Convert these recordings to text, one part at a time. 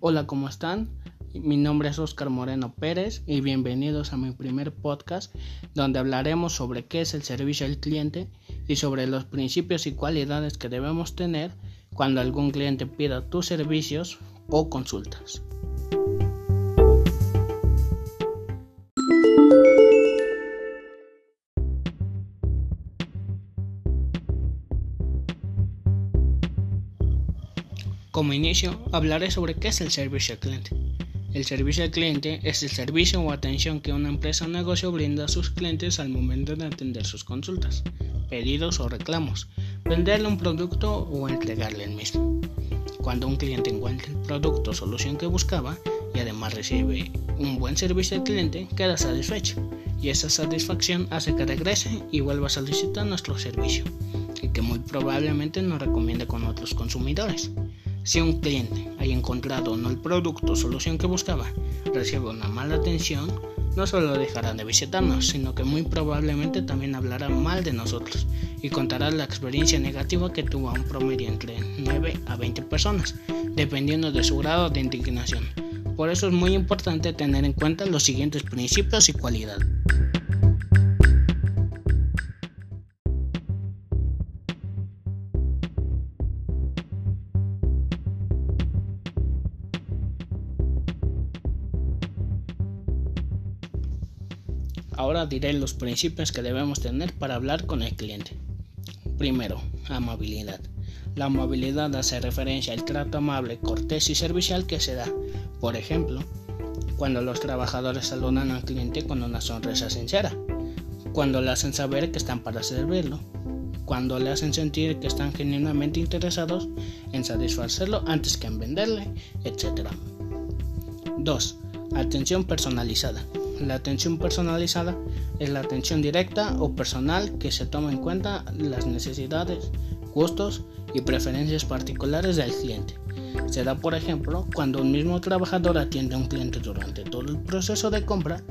Hola, ¿cómo están? Mi nombre es Oscar Moreno Pérez y bienvenidos a mi primer podcast donde hablaremos sobre qué es el servicio al cliente y sobre los principios y cualidades que debemos tener cuando algún cliente pida tus servicios o consultas. Como inicio, hablaré sobre qué es el servicio al cliente. El servicio al cliente es el servicio o atención que una empresa o negocio brinda a sus clientes al momento de atender sus consultas, pedidos o reclamos, venderle un producto o entregarle el mismo. Cuando un cliente encuentra el producto o solución que buscaba y además recibe un buen servicio al cliente, queda satisfecho y esa satisfacción hace que regrese y vuelva a solicitar nuestro servicio y que muy probablemente nos recomiende con otros consumidores. Si un cliente haya encontrado no el producto o solución que buscaba, recibe una mala atención, no solo dejará de visitarnos, sino que muy probablemente también hablará mal de nosotros y contará la experiencia negativa que tuvo a un promedio entre 9 a 20 personas, dependiendo de su grado de indignación. Por eso es muy importante tener en cuenta los siguientes principios y cualidades. Ahora diré los principios que debemos tener para hablar con el cliente. Primero, amabilidad. La amabilidad hace referencia al trato amable, cortés y servicial que se da. Por ejemplo, cuando los trabajadores saludan al cliente con una sonrisa sincera, cuando le hacen saber que están para servirlo, cuando le hacen sentir que están genuinamente interesados en satisfacerlo antes que en venderle, etc. 2. Atención personalizada. La atención personalizada es la atención directa o personal que se toma en cuenta las necesidades, gustos y preferencias particulares del cliente. Se da, por ejemplo, cuando un mismo trabajador atiende a un cliente durante todo el proceso de compra,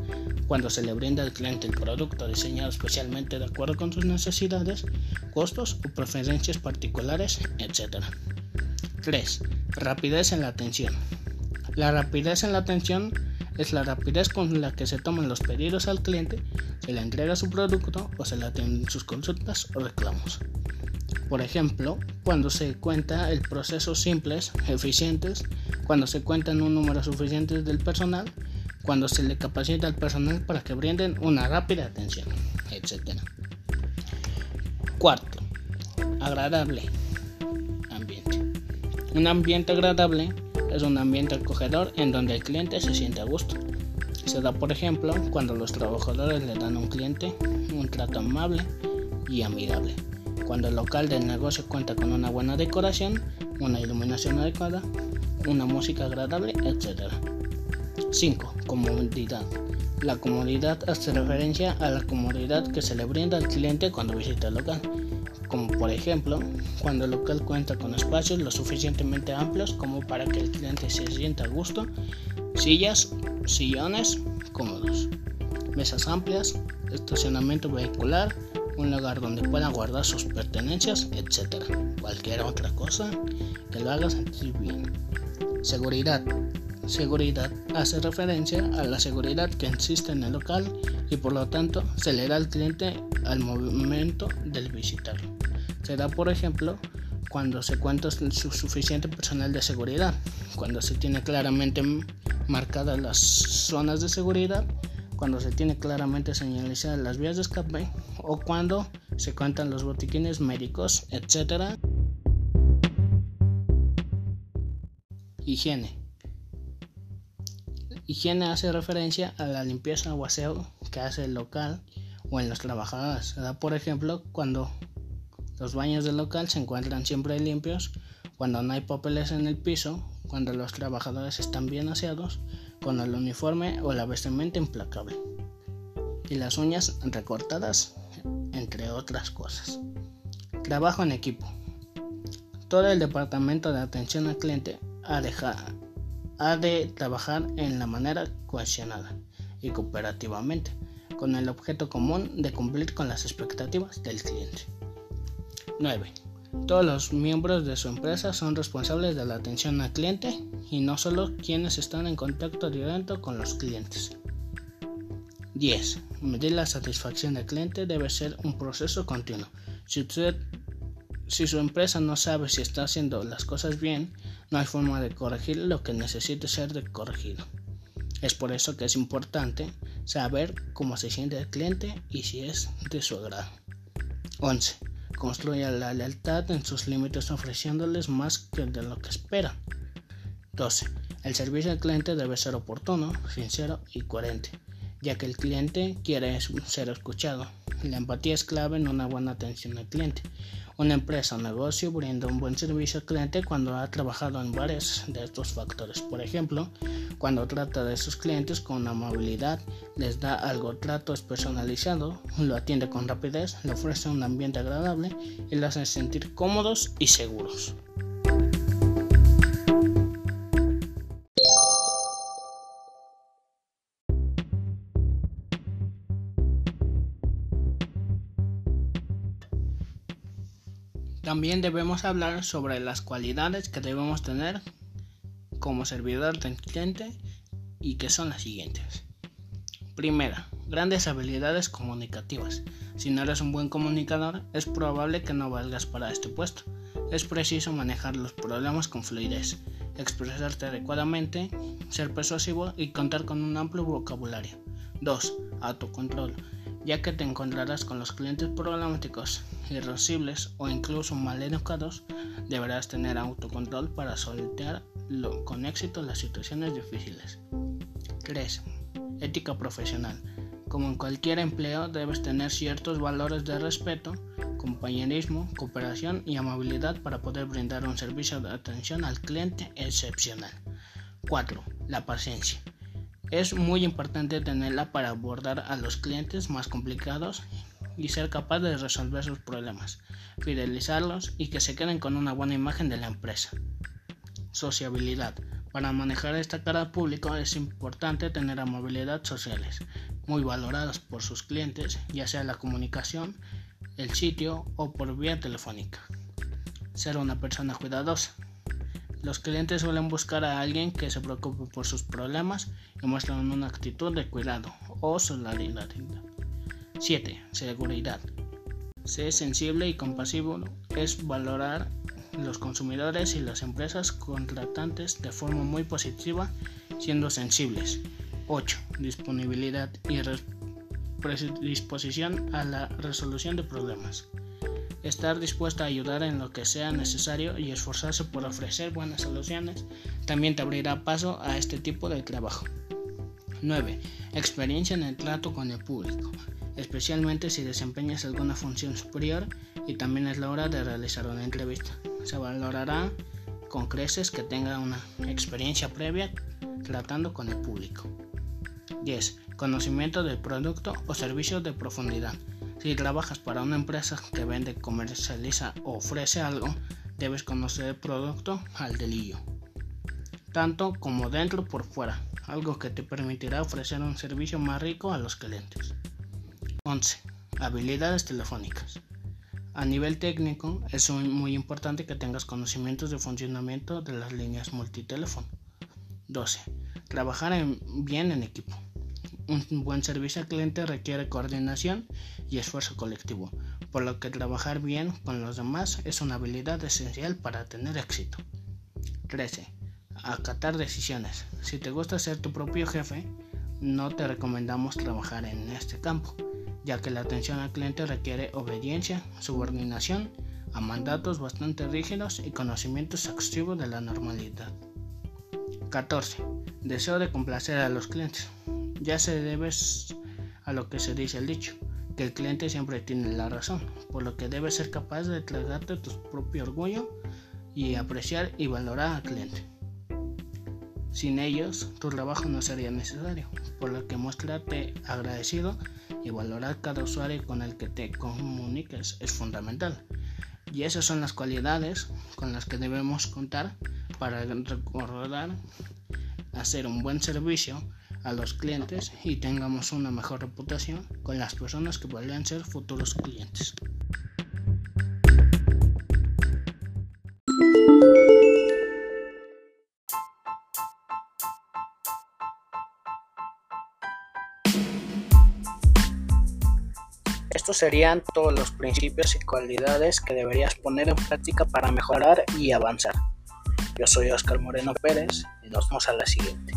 cuando se le brinda al cliente el producto diseñado especialmente de acuerdo con sus necesidades, gustos o preferencias particulares, etc. 3. Rapidez en la atención. La rapidez en la atención es la rapidez con la que se toman los pedidos al cliente, se le entrega su producto o se le atienden sus consultas o reclamos. Por ejemplo, cuando se cuenta el proceso simples, eficientes, cuando se cuentan un número suficiente del personal, cuando se le capacita al personal para que brinden una rápida atención, etc. Cuarto, agradable ambiente. Un ambiente agradable es un ambiente acogedor en donde el cliente se siente a gusto. Se da, por ejemplo, cuando los trabajadores le dan a un cliente un trato amable y amigable. Cuando el local del negocio cuenta con una buena decoración, una iluminación adecuada, una música agradable, etc. 5. Comodidad. La comodidad hace referencia a la comodidad que se le brinda al cliente cuando visita el local por ejemplo cuando el local cuenta con espacios lo suficientemente amplios como para que el cliente se sienta a gusto, sillas, sillones cómodos, mesas amplias, estacionamiento vehicular, un lugar donde pueda guardar sus pertenencias, etc. Cualquier otra cosa que lo haga sentir bien. Seguridad. Seguridad hace referencia a la seguridad que existe en el local y por lo tanto se le da al cliente al momento del visitarlo. Se da por ejemplo cuando se cuenta su suficiente personal de seguridad, cuando se tiene claramente marcadas las zonas de seguridad, cuando se tiene claramente señalizadas las vías de escape o cuando se cuentan los botiquines médicos, etc. Higiene. Higiene hace referencia a la limpieza o aseo que hace el local o en los trabajadores. Se da por ejemplo cuando los baños del local se encuentran siempre limpios, cuando no hay papeles en el piso, cuando los trabajadores están bien aseados, con el uniforme o la vestimenta implacable y las uñas recortadas, entre otras cosas. Trabajo en equipo. Todo el departamento de atención al cliente ha ha de trabajar en la manera cohesionada y cooperativamente, con el objeto común de cumplir con las expectativas del cliente. 9. Todos los miembros de su empresa son responsables de la atención al cliente y no solo quienes están en contacto directo con los clientes. 10. Medir la satisfacción del cliente debe ser un proceso continuo. Si, si su empresa no sabe si está haciendo las cosas bien, no hay forma de corregir lo que necesite ser corregido. Es por eso que es importante saber cómo se siente el cliente y si es de su agrado. 11. Construya la lealtad en sus límites ofreciéndoles más que de lo que esperan. 12. El servicio al cliente debe ser oportuno, sincero y coherente, ya que el cliente quiere ser escuchado. La empatía es clave en una buena atención al cliente. Una empresa o negocio brinda un buen servicio al cliente cuando ha trabajado en varios de estos factores. Por ejemplo, cuando trata de sus clientes con amabilidad, les da algo trato personalizado, lo atiende con rapidez, le ofrece un ambiente agradable y los hace sentir cómodos y seguros. También debemos hablar sobre las cualidades que debemos tener como servidor del cliente y que son las siguientes. Primera, grandes habilidades comunicativas. Si no eres un buen comunicador, es probable que no valgas para este puesto. Es preciso manejar los problemas con fluidez, expresarte adecuadamente, ser persuasivo y contar con un amplio vocabulario. 2. Autocontrol ya que te encontrarás con los clientes problemáticos, irascibles o incluso mal educados, deberás tener autocontrol para soltar con éxito las situaciones difíciles. 3. Ética profesional. Como en cualquier empleo, debes tener ciertos valores de respeto, compañerismo, cooperación y amabilidad para poder brindar un servicio de atención al cliente excepcional. 4. La paciencia. Es muy importante tenerla para abordar a los clientes más complicados y ser capaz de resolver sus problemas, fidelizarlos y que se queden con una buena imagen de la empresa. Sociabilidad. Para manejar esta cara público es importante tener amabilidad sociales, muy valoradas por sus clientes, ya sea la comunicación, el sitio o por vía telefónica. Ser una persona cuidadosa. Los clientes suelen buscar a alguien que se preocupe por sus problemas y muestran una actitud de cuidado o solidaridad. 7. Seguridad. Ser sensible y compasivo es valorar los consumidores y las empresas contratantes de forma muy positiva, siendo sensibles. 8. Disponibilidad y predisposición a la resolución de problemas estar dispuesta a ayudar en lo que sea necesario y esforzarse por ofrecer buenas soluciones también te abrirá paso a este tipo de trabajo. 9. Experiencia en el trato con el público, especialmente si desempeñas alguna función superior y también es la hora de realizar una entrevista. Se valorará con creces que tenga una experiencia previa tratando con el público. 10. Conocimiento del producto o servicio de profundidad. Si trabajas para una empresa que vende, comercializa o ofrece algo, debes conocer el producto al delillo, tanto como dentro por fuera, algo que te permitirá ofrecer un servicio más rico a los clientes. 11. Habilidades telefónicas. A nivel técnico, es muy importante que tengas conocimientos de funcionamiento de las líneas multiteléfono. 12. Trabajar bien en equipo. Un buen servicio al cliente requiere coordinación y esfuerzo colectivo, por lo que trabajar bien con los demás es una habilidad esencial para tener éxito. 13. Acatar decisiones. Si te gusta ser tu propio jefe, no te recomendamos trabajar en este campo, ya que la atención al cliente requiere obediencia, subordinación a mandatos bastante rígidos y conocimientos exhaustivos de la normalidad. 14. Deseo de complacer a los clientes ya se debe a lo que se dice el dicho, que el cliente siempre tiene la razón, por lo que debes ser capaz de tragarte tu propio orgullo y apreciar y valorar al cliente. Sin ellos, tu trabajo no sería necesario, por lo que muéstrate agradecido y valorar cada usuario con el que te comuniques es fundamental. Y esas son las cualidades con las que debemos contar para recordar hacer un buen servicio a los clientes y tengamos una mejor reputación con las personas que podrían ser futuros clientes. Estos serían todos los principios y cualidades que deberías poner en práctica para mejorar y avanzar. Yo soy Oscar Moreno Pérez y nos vemos a la siguiente.